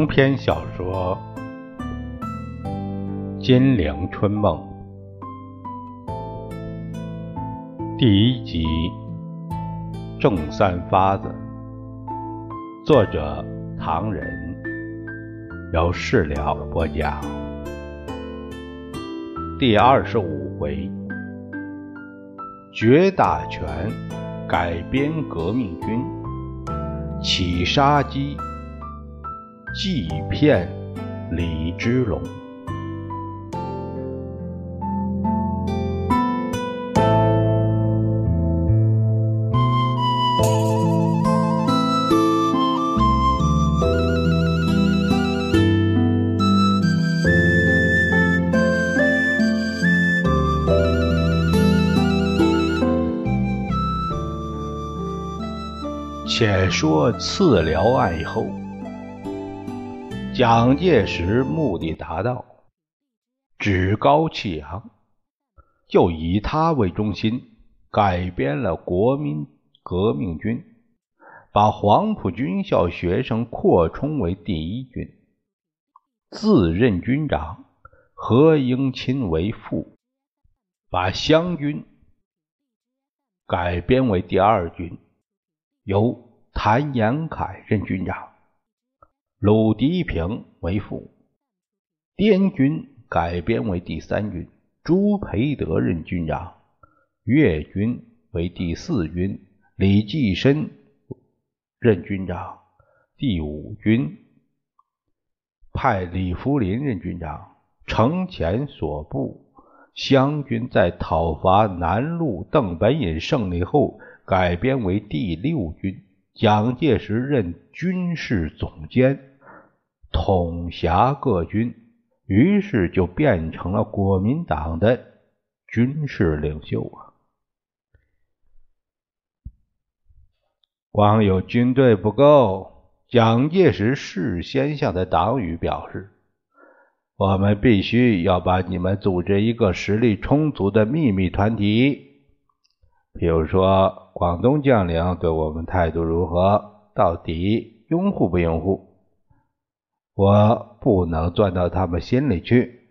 长篇小说《金陵春梦》第一集《正三发子》，作者唐人，由事了播讲。第二十五回，绝大权改编革命军，起杀机。计骗李之龙。且说次辽案后。蒋介石目的达到，趾高气扬，就以他为中心改编了国民革命军，把黄埔军校学生扩充为第一军，自任军长，何应钦为副，把湘军改编为第二军，由谭延闿任军长。鲁涤平为副，滇军改编为第三军，朱培德任军长；粤军为第四军，李济深任军长；第五军派李福林任军长。程潜所部湘军在讨伐南路邓本隐胜利后，改编为第六军，蒋介石任军事总监。统辖各军，于是就变成了国民党的军事领袖啊！光有军队不够，蒋介石事先向他党羽表示：“我们必须要把你们组织一个实力充足的秘密团体。比如说，广东将领对我们态度如何？到底拥护不拥护？”我不能钻到他们心里去。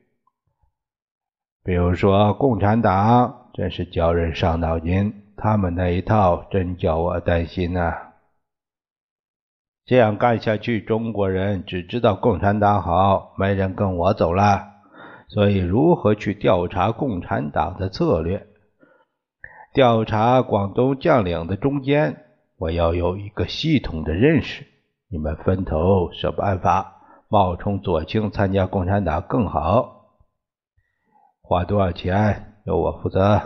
比如说，共产党真是叫人伤脑筋，他们那一套真叫我担心呐。这样干下去，中国人只知道共产党好，没人跟我走了。所以，如何去调查共产党的策略，调查广东将领的中间，我要有一个系统的认识。你们分头想办法。冒充左倾参加共产党更好，花多少钱由我负责。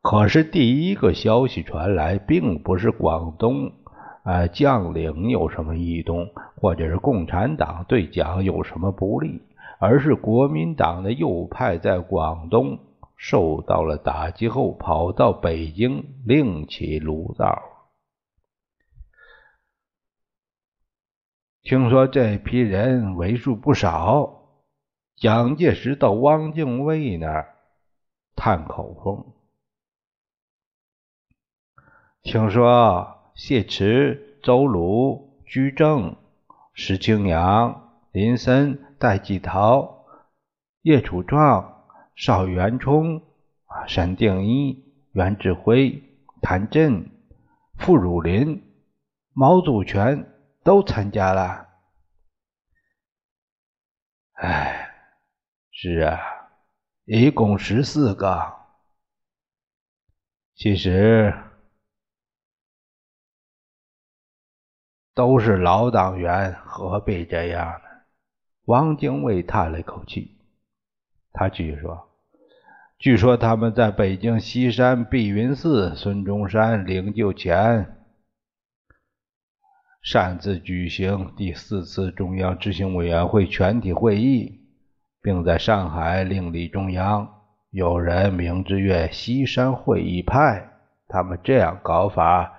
可是第一个消息传来，并不是广东啊将领有什么异动，或者是共产党对蒋有什么不利，而是国民党的右派在广东受到了打击后，跑到北京另起炉灶。听说这批人为数不少，蒋介石到汪精卫那儿探口风。听说谢池、周鲁、居正、石青阳、林森、戴季陶、叶楚壮、邵元冲、沈定一、袁志辉、谭震、傅汝霖、毛祖全。都参加了，哎，是啊，一共十四个。其实都是老党员，何必这样呢？汪精卫叹了一口气，他继续说：“据说他们在北京西山碧云寺，孙中山灵柩前。”擅自举行第四次中央执行委员会全体会议，并在上海另立中央。有人名之曰“西山会议派”，他们这样搞法，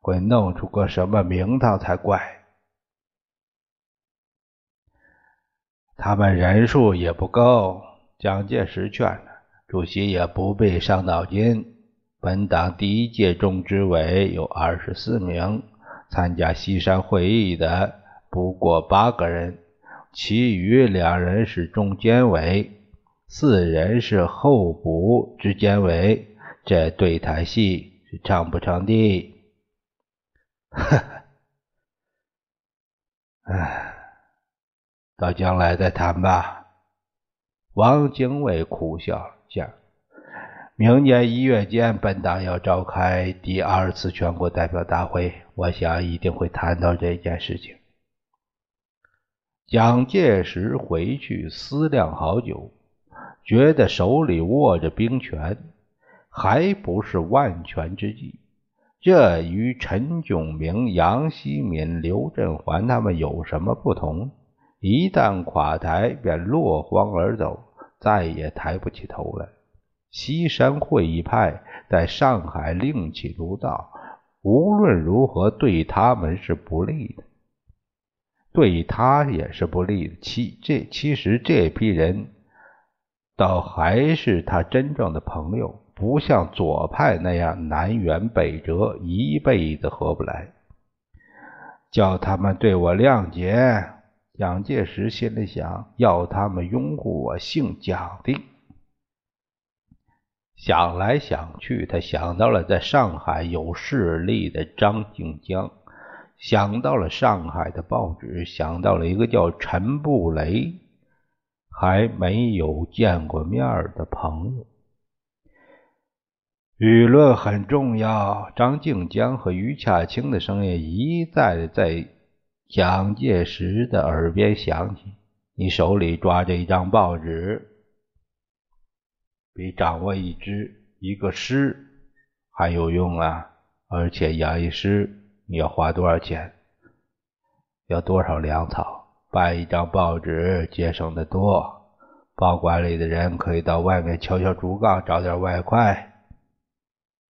会弄出个什么名堂才怪？他们人数也不够。蒋介石劝了，主席也不必伤脑筋。本党第一届中执委有二十四名。参加西山会议的不过八个人，其余两人是中监委，四人是候补执监委。这对台戏是唱不成的。呵呵，唉，到将来再谈吧。王经卫苦笑讲：“明年一月间，本党要召开第二次全国代表大会，我想一定会谈到这件事情。”蒋介石回去思量好久，觉得手里握着兵权，还不是万全之计。这与陈炯明、杨希敏、刘振环他们有什么不同？一旦垮台，便落荒而走，再也抬不起头来。西山会议派在上海另起炉灶，无论如何对他们是不利的，对他也是不利的。其这其实这批人，倒还是他真正的朋友。不像左派那样南辕北辙，一辈子合不来。叫他们对我谅解，蒋介石心里想：要他们拥护我姓蒋的。想来想去，他想到了在上海有势力的张静江，想到了上海的报纸，想到了一个叫陈布雷，还没有见过面的朋友。舆论很重要。张静江和于洽清的声音一再在蒋介石的耳边响起：“你手里抓着一张报纸，比掌握一支一个师还有用啊！而且养一师，你要花多少钱？要多少粮草？办一张报纸节省的多。报馆里的人可以到外面敲敲竹杠，找点外快。”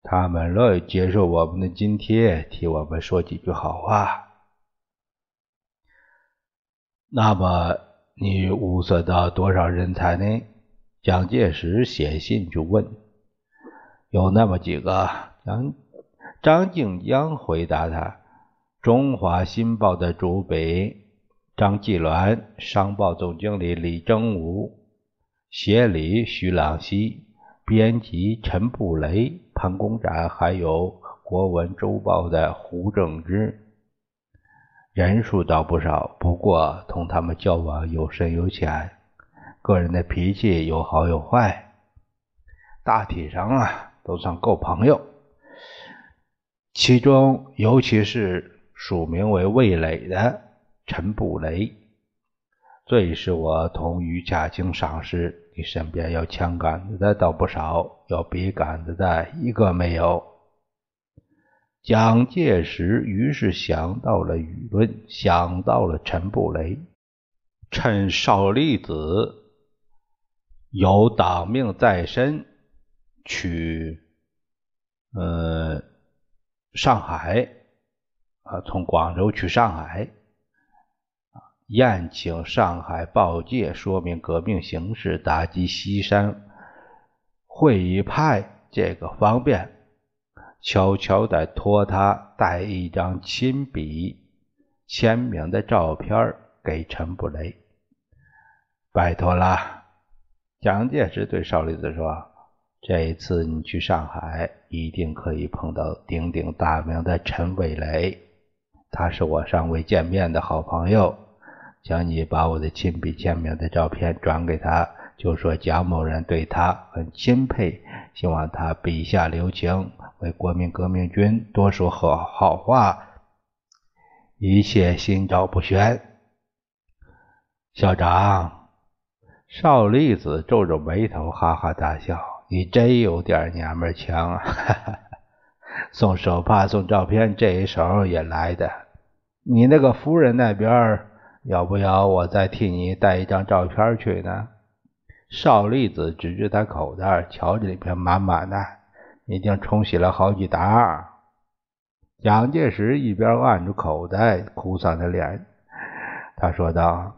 他们乐意接受我们的津贴，替我们说几句好话。那么，你物色到多少人才呢？蒋介石写信就问。有那么几个。张张静江回答他：《中华新报》的主笔张继鸾，商报总经理李征武，协理徐朗熙。编辑陈布雷、潘公展，还有《国文周报》的胡正之，人数倒不少。不过同他们交往有深有浅，个人的脾气有好有坏，大体上啊都算够朋友。其中尤其是署名为魏磊的陈布雷，最是我同于家清赏识。你身边有枪杆子的倒不少，有笔杆子的一个没有。蒋介石于是想到了舆论，想到了陈布雷，趁少利子有党命在身，去呃上海啊，从广州去上海。宴请上海报界，说明革命形势，打击西山会议派，这个方便。悄悄地托他带一张亲笔签名的照片给陈布雷，拜托了。蒋介石对少林子说：“这一次你去上海，一定可以碰到鼎鼎大名的陈伟雷，他是我尚未见面的好朋友。”请你把我的亲笔签名的照片转给他，就说蒋某人对他很钦佩，希望他笔下留情，为国民革命军多说好好话，一切心照不宣。校长，邵栗子皱着眉头，哈哈大笑：“你真有点娘们腔啊！哈 哈送手帕、送照片，这一手也来的。你那个夫人那边？”要不要我再替你带一张照片去呢？邵栗子指着他口袋，瞧着里边满满的，已经冲洗了好几沓。蒋介石一边按住口袋，哭丧着脸，他说道：“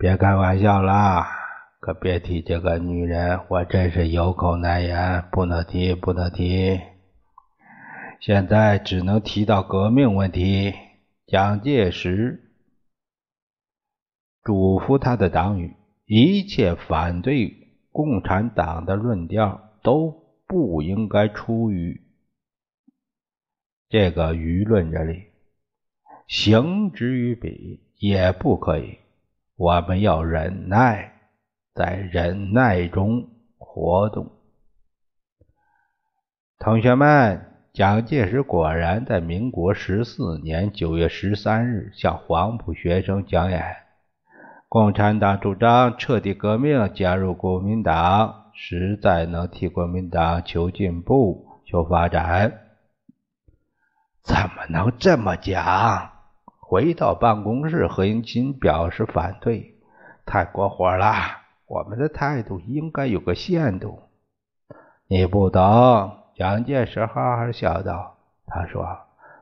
别开玩笑了，可别提这个女人，我真是有口难言，不能提，不能提。现在只能提到革命问题。蒋介石嘱咐他的党羽，一切反对共产党的论调都不应该出于这个舆论这里，行之于彼也不可以。我们要忍耐，在忍耐中活动。同学们。蒋介石果然在民国十四年九月十三日向黄埔学生讲演：共产党主张彻底革命，加入国民党，实在能替国民党求进步、求发展。怎么能这么讲？回到办公室，何应钦表示反对：太过火了，我们的态度应该有个限度。你不懂。蒋介石哈哈笑道：“他说，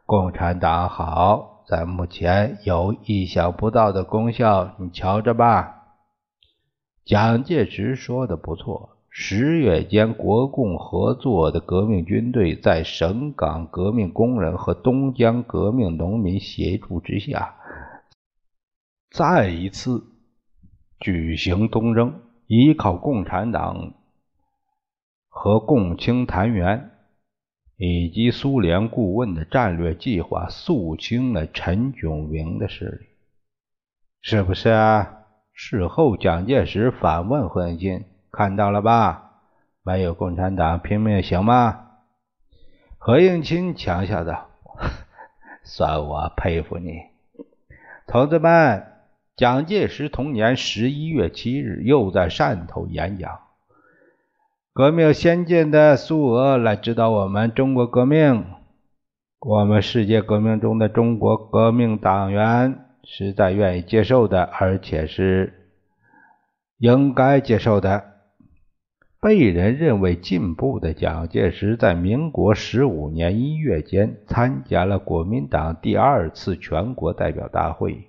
共产党好，在目前有意想不到的功效，你瞧着吧。”蒋介石说的不错。十月间，国共合作的革命军队在省港革命工人和东江革命农民协助之下，再一次举行东征，依靠共产党。和共青团员以及苏联顾问的战略计划，肃清了陈炯明的势力，是不是啊？事后，蒋介石反问何应钦：“看到了吧？没有共产党拼命行吗？”何应钦强笑道：“ 算我佩服你，同志们！”蒋介石同年十一月七日又在汕头演讲。革命先进的苏俄来指导我们中国革命，我们世界革命中的中国革命党员实在愿意接受的，而且是应该接受的。被人认为进步的蒋介石，在民国十五年一月间参加了国民党第二次全国代表大会，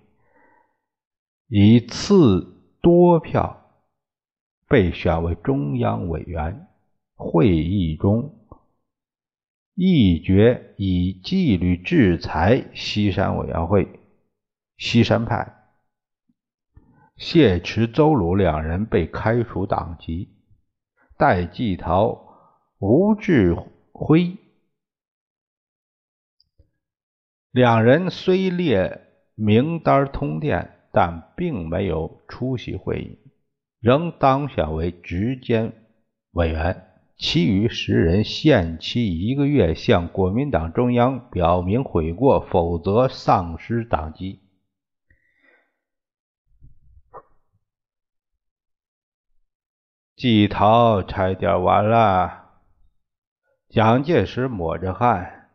以次多票。被选为中央委员会议中，议决以纪律制裁西山委员会西山派，谢持、邹鲁两人被开除党籍，戴季陶、吴志辉两人虽列名单通电，但并没有出席会议。仍当选为直监委员，其余十人限期一个月向国民党中央表明悔过，否则丧失党籍。季陶差点完了，蒋介石抹着汗，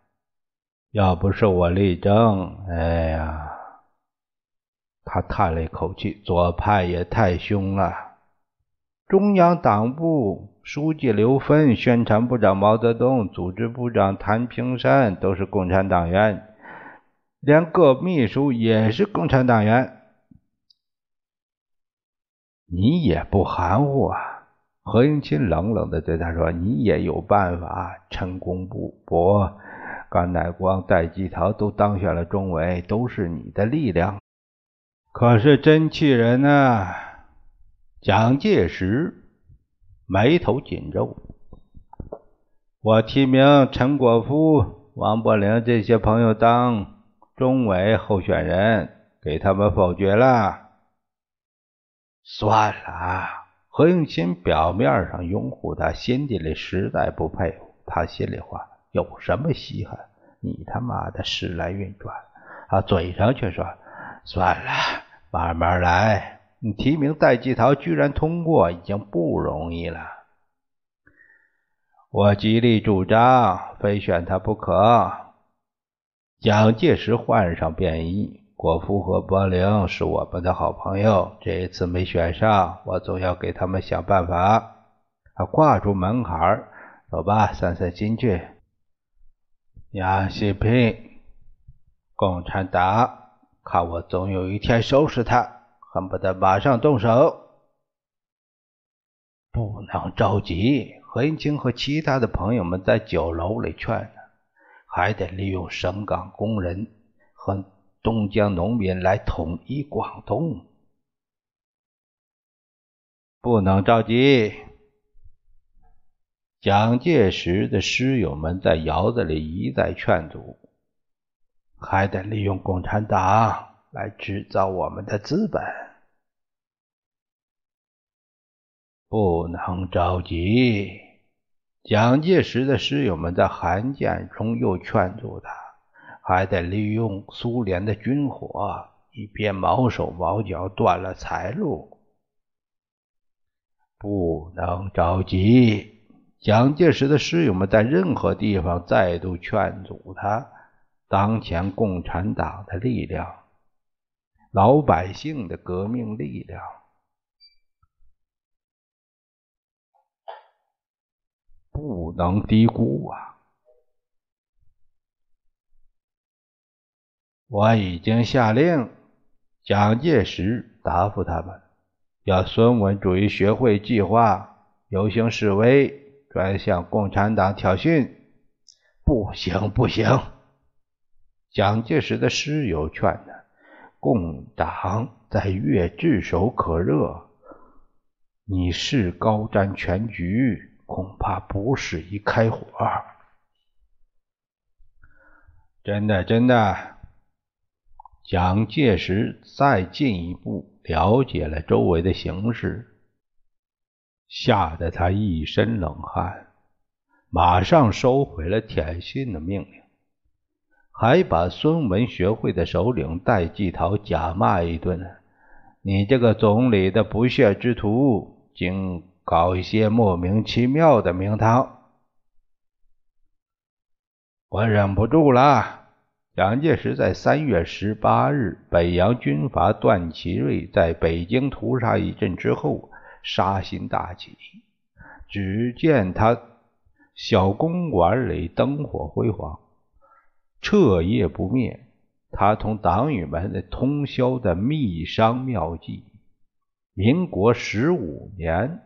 要不是我力争，哎呀，他叹了一口气，左派也太凶了。中央党部书记刘芬、宣传部长毛泽东、组织部长谭平山都是共产党员，连各秘书也是共产党员。你也不含糊啊！何应钦冷冷的对他说：“你也有办法。陈公布、博、甘乃光、戴季陶都当选了中委，都是你的力量。可是真气人啊！”蒋介石眉头紧皱。我提名陈果夫、王伯龄这些朋友当中委候选人，给他们否决了。算了，何应钦表面上拥护他，心底里实在不佩服。他心里话：有什么稀罕？你他妈的时来运转，啊，嘴上却说算了，慢慢来。你提名戴季陶居然通过，已经不容易了。我极力主张，非选他不可。蒋介石换上便衣，果夫和柏林是我们的好朋友，这一次没选上，我总要给他们想办法。他挂住门槛走吧，散散心去。杨锡平，共产党，看我总有一天收拾他。恨不得马上动手，不能着急。何应钦和其他的朋友们在酒楼里劝他。还得利用省港工人和东江农民来统一广东。不能着急。蒋介石的师友们在窑子里一再劝阻，还得利用共产党来制造我们的资本。不能着急。蒋介石的师友们在函件中又劝阻他，还得利用苏联的军火，以便毛手毛脚，断了财路。不能着急。蒋介石的师友们在任何地方再度劝阻他。当前共产党的力量，老百姓的革命力量，不能低估啊！我已经下令，蒋介石答复他们，要孙文主义学会计划游行示威。专向共产党挑衅，不行不行！蒋介石的师友劝他：“共党在粤炙手可热，你是高瞻全局，恐怕不适宜开火。”真的，真的。蒋介石再进一步了解了周围的形势。吓得他一身冷汗，马上收回了挑衅的命令，还把孙文学会的首领戴季陶假骂一顿：“你这个总理的不屑之徒，竟搞一些莫名其妙的名堂！”我忍不住了。蒋介石在三月十八日，北洋军阀段祺瑞在北京屠杀一阵之后。杀心大起，只见他小公馆里灯火辉煌，彻夜不灭。他同党羽们通宵的密商妙计。民国十五年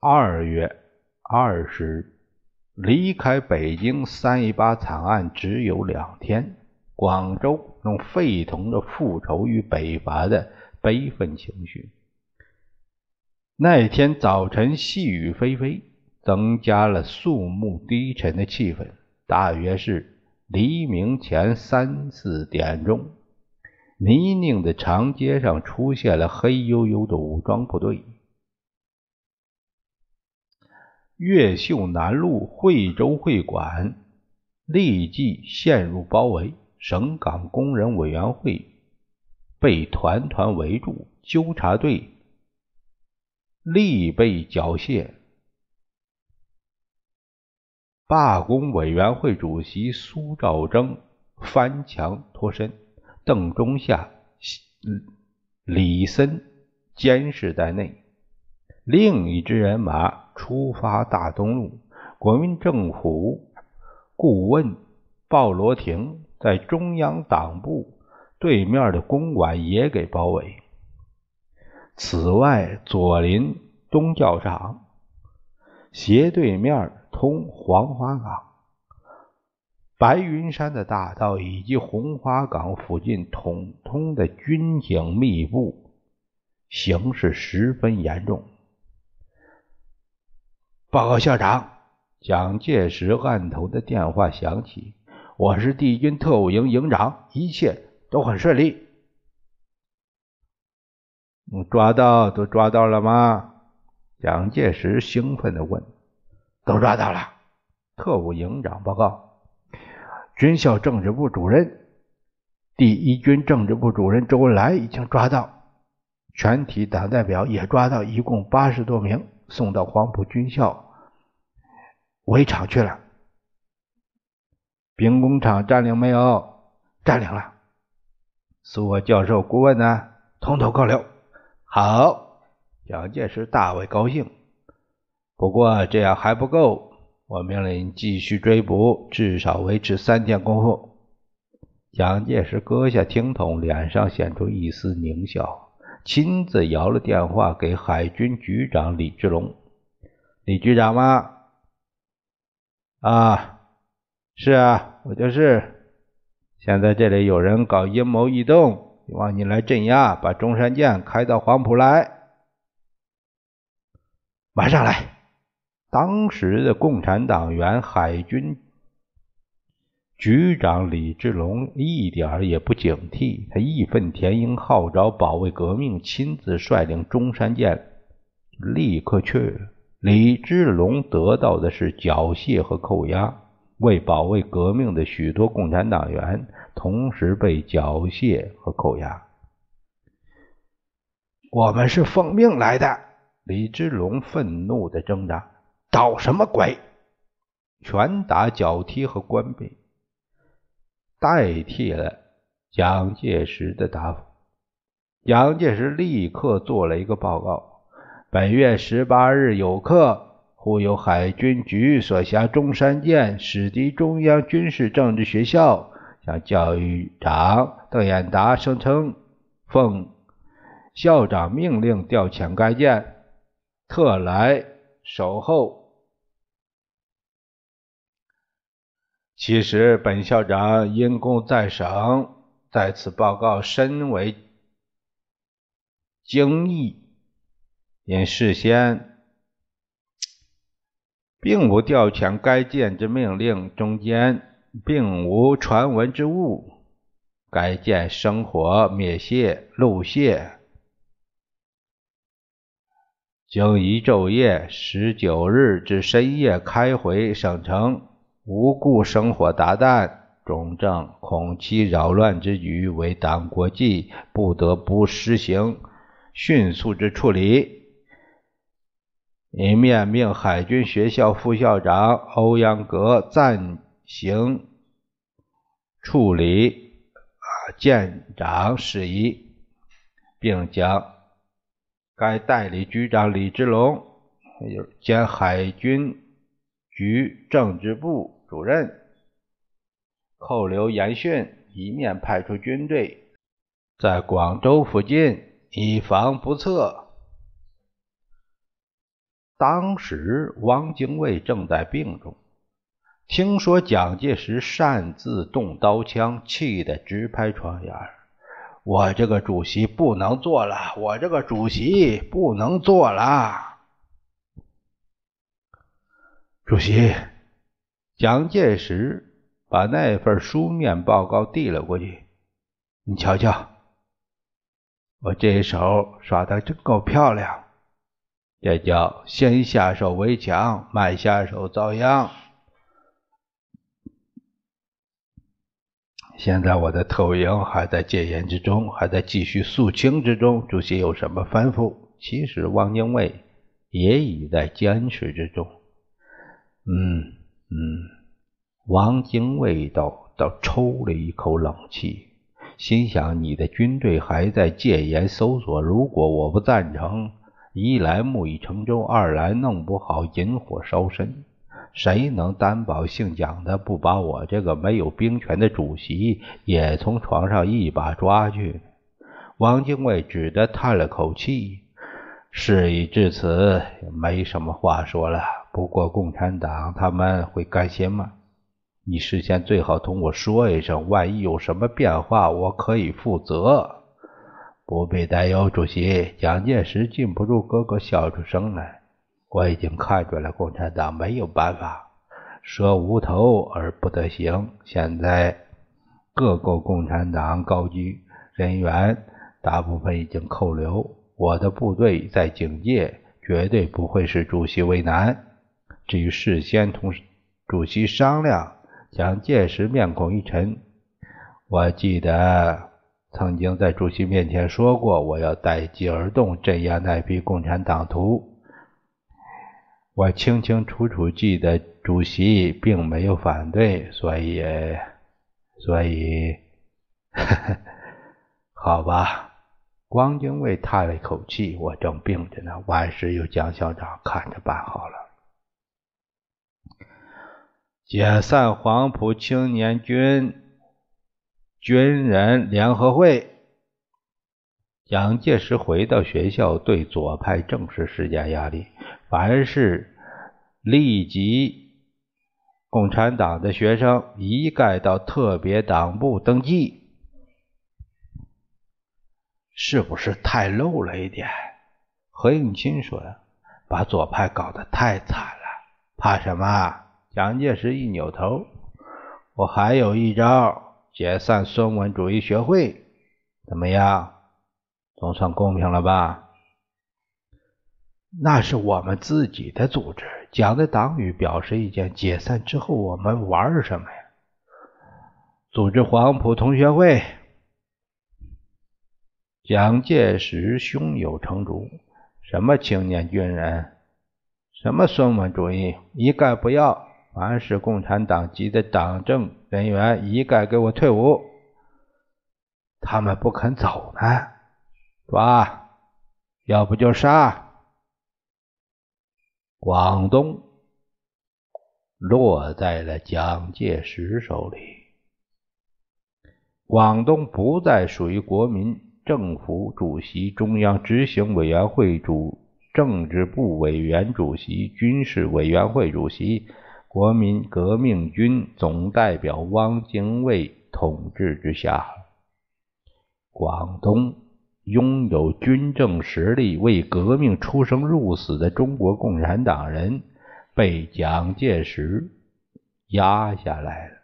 二月二十日，离开北京三一八惨案只有两天。广州用沸腾着复仇与北伐的悲愤情绪。那天早晨细雨霏霏，增加了肃穆低沉的气氛。大约是黎明前三四点钟，泥泞的长街上出现了黑黝黝的武装部队。越秀南路惠州会馆立即陷入包围。省港工人委员会被团团围住，纠察队力被缴械。罢工委员会主席苏兆征翻墙脱身，邓中夏、李森监视在内。另一支人马出发大东路，国民政府顾问鲍罗廷。在中央党部对面的公馆也给包围。此外，左邻东教场斜对面通黄花岗、白云山的大道，以及红花岗附近，统统的军警密布，形势十分严重。报告校长，蒋介石案头的电话响起。我是帝军特务营营长，一切都很顺利。抓到都抓到了吗？蒋介石兴奋地问。都抓到了。特务营长报告。军校政治部主任、第一军政治部主任周恩来已经抓到，全体党代表也抓到，一共八十多名，送到黄埔军校围场去了。兵工厂占领没有？占领了。苏俄教授顾问呢？通通扣留。好，蒋介石大为高兴。不过这样还不够，我命令继续追捕，至少维持三天功夫。蒋介石搁下听筒，脸上显出一丝狞笑，亲自摇了电话给海军局长李志龙。李局长吗？啊，是啊，我就是。现在这里有人搞阴谋异动，希望你来镇压，把中山舰开到黄埔来。马上来。当时的共产党员海军局长李志龙一点也不警惕，他义愤填膺，号召保卫革命，亲自率领中山舰立刻去。李之龙得到的是缴械和扣押，为保卫革命的许多共产党员同时被缴械和扣押。我们是奉命来的。李之龙愤怒的挣扎：“捣什么鬼？”拳打脚踢和关闭，代替了蒋介石的答复。蒋介石立刻做了一个报告：本月十八日有客，忽有海军局所辖中山舰驶抵中央军事政治学校，向教育长邓演达声称，奉校长命令调遣该舰。特来守候。其实本校长因公在省，在此报告深为惊异，因事先并无调遣该舰之命令，中间并无传闻之物。该舰生火灭械路械。经一昼夜，十九日至深夜开回省城，无故生火达旦，中正恐其扰乱之举为党国际，不得不实行迅速之处理。一面命海军学校副校长欧阳格暂行处理啊舰长事宜，并将。该代理局长李之龙，还有兼海军局政治部主任，扣留严训，一面派出军队在广州附近，以防不测。当时汪精卫正在病中，听说蒋介石擅自动刀枪，气得直拍床沿我这个主席不能做了，我这个主席不能做了。主席，蒋介石把那份书面报告递了过去，你瞧瞧，我这手耍的真够漂亮，这叫先下手为强，慢下手遭殃。现在我的特务营还在戒严之中，还在继续肃清之中。主席有什么吩咐？其实汪精卫也已在坚持之中。嗯嗯，汪精卫倒倒抽了一口冷气，心想：你的军队还在戒严搜索，如果我不赞成，一来木已成舟，二来弄不好引火烧身。谁能担保姓蒋的不把我这个没有兵权的主席也从床上一把抓去？汪精卫只得叹了口气。事已至此，没什么话说了。不过共产党他们会甘心吗？你事先最好同我说一声，万一有什么变化，我可以负责。不必担忧，主席。蒋介石禁不住咯咯笑出声来。我已经看出来，共产党没有办法，蛇无头而不得行。现在各个共产党高级人员大部分已经扣留，我的部队在警戒，绝对不会使主席为难。至于事先同主席商量，蒋介石面孔一沉。我记得曾经在主席面前说过，我要待机而动，镇压那批共产党徒。我清清楚楚记得主席并没有反对，所以，所以，好吧。汪精卫叹了一口气：“我正病着呢，万事由蒋校长看着办好了。”解散黄埔青年军军人联合会。蒋介石回到学校，对左派正式施加压力。凡是立即共产党的学生一概到特别党部登记，是不是太露了一点？何应钦说：“把左派搞得太惨了，怕什么？”蒋介石一扭头：“我还有一招，解散孙文主义学会，怎么样？总算公平了吧？”那是我们自己的组织，讲的党羽表示意见。解散之后，我们玩什么呀？组织黄埔同学会。蒋介石胸有成竹：什么青年军人，什么孙文主义，一概不要！凡是共产党籍的党政人员，一概给我退伍！他们不肯走呢，抓，要不就杀！广东落在了蒋介石手里。广东不再属于国民政府主席、中央执行委员会主、政治部委员主席、军事委员会主席、国民革命军总代表汪精卫统治之下。广东。拥有军政实力、为革命出生入死的中国共产党人被蒋介石压下来了。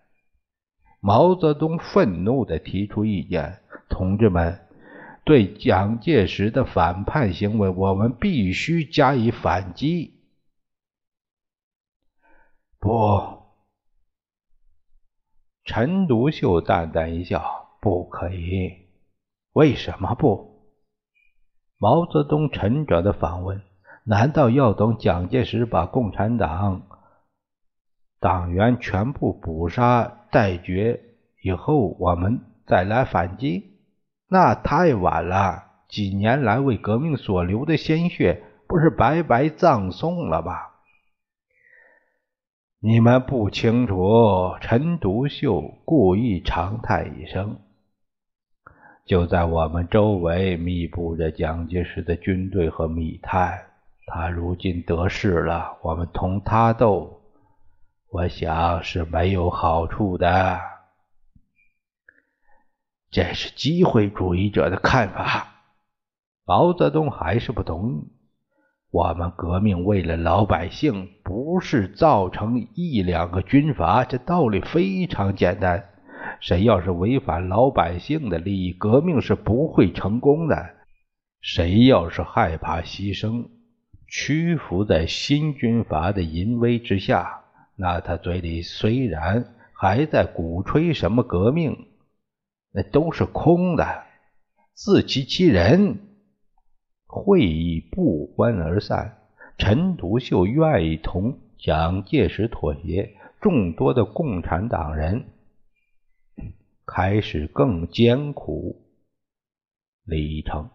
毛泽东愤怒地提出意见：“同志们，对蒋介石的反叛行为，我们必须加以反击。”不，陈独秀淡淡一笑：“不可以。为什么不？”毛泽东沉着的反问：“难道要等蒋介石把共产党党员全部捕杀殆绝以后，我们再来反击？那太晚了！几年来为革命所流的鲜血，不是白白葬送了吧？”你们不清楚，陈独秀故意长叹一声。就在我们周围密布着蒋介石的军队和密探，他如今得势了，我们同他斗，我想是没有好处的。这是机会主义者的看法。毛泽东还是不同意。我们革命为了老百姓，不是造成一两个军阀，这道理非常简单。谁要是违反老百姓的利益，革命是不会成功的。谁要是害怕牺牲，屈服在新军阀的淫威之下，那他嘴里虽然还在鼓吹什么革命，那都是空的，自欺欺人。会议不欢而散。陈独秀愿意同蒋介石妥协，众多的共产党人。开始更艰苦历程。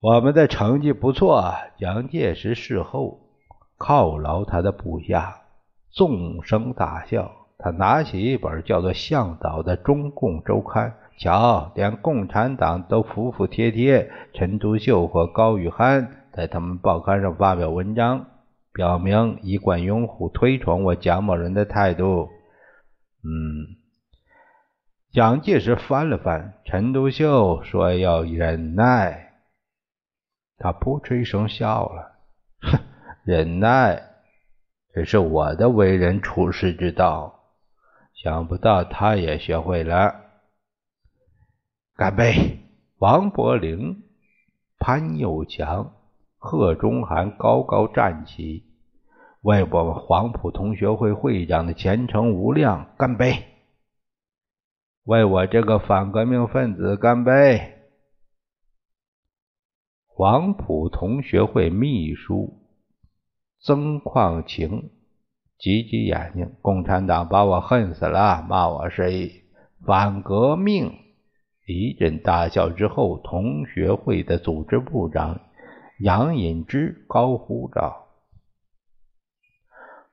我们的成绩不错。蒋介石事后犒劳他的部下，纵声大笑。他拿起一本叫做《向导》的中共周刊，瞧，连共产党都服服帖帖。陈独秀和高玉涵在他们报刊上发表文章，表明一贯拥护推崇我蒋某人的态度。嗯，蒋介石翻了翻，陈独秀说要忍耐，他噗嗤一声笑了，哼，忍耐，这是我的为人处世之道。想不到他也学会了。干杯！王伯龄、潘又强、贺中涵高高站起。为我们黄埔同学会会长的前程无量干杯！为我这个反革命分子干杯！黄埔同学会秘书曾矿情挤挤眼睛，共产党把我恨死了，骂我是反革命。一阵大笑之后，同学会的组织部长杨隐之高呼着。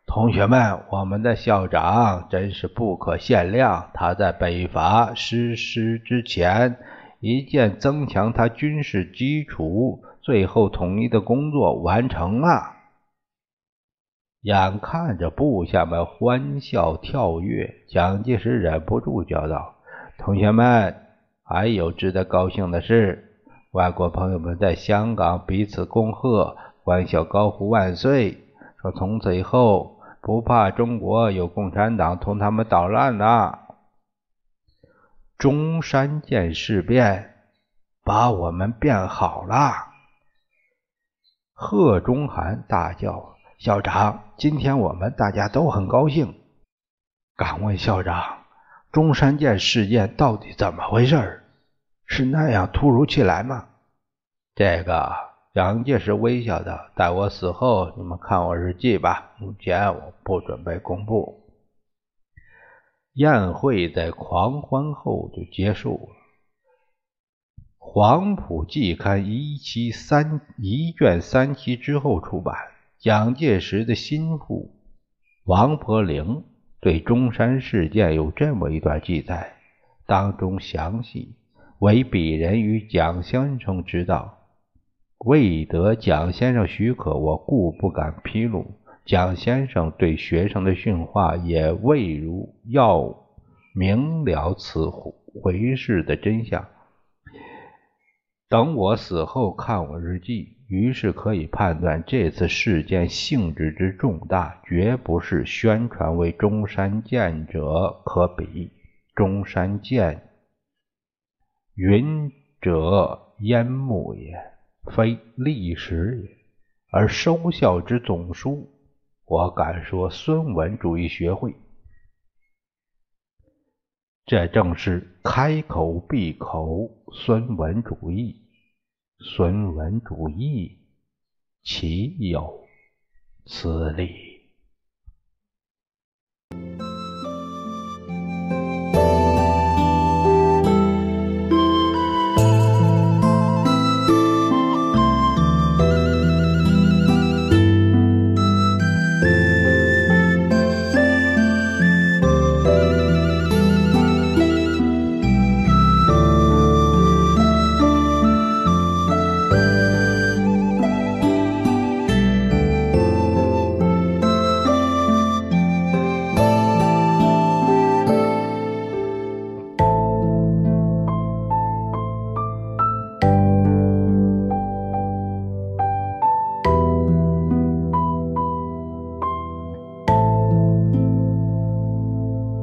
同学们，我们的校长真是不可限量。他在北伐实施之前，一件增强他军事基础、最后统一的工作完成了。眼看着部下们欢笑跳跃，蒋介石忍不住叫道：“同学们，还有值得高兴的事！外国朋友们在香港彼此恭贺，欢笑高呼万岁，说从此以后不怕中国有共产党同他们捣乱了。中山舰事变把我们变好了。”贺中涵大叫。校长，今天我们大家都很高兴。敢问校长，中山舰事件到底怎么回事？是那样突如其来吗？这个，蒋介石微笑道：“待我死后，你们看我日记吧。目前我不准备公布。”宴会在狂欢后就结束了。《黄埔季刊》一期三一卷三期之后出版。蒋介石的心腹王伯龄对中山事件有这么一段记载，当中详细，唯鄙人与蒋先生知道。未得蒋先生许可，我故不敢披露。蒋先生对学生的训话也未如要明了此回事的真相。等我死后看我日记。于是可以判断，这次事件性质之重大，绝不是宣传为中山舰者可比。中山舰，云者烟幕也，非历史也。而收效之总书，我敢说孙文主义学会。这正是开口闭口孙文主义。孙文主义，岂有此理！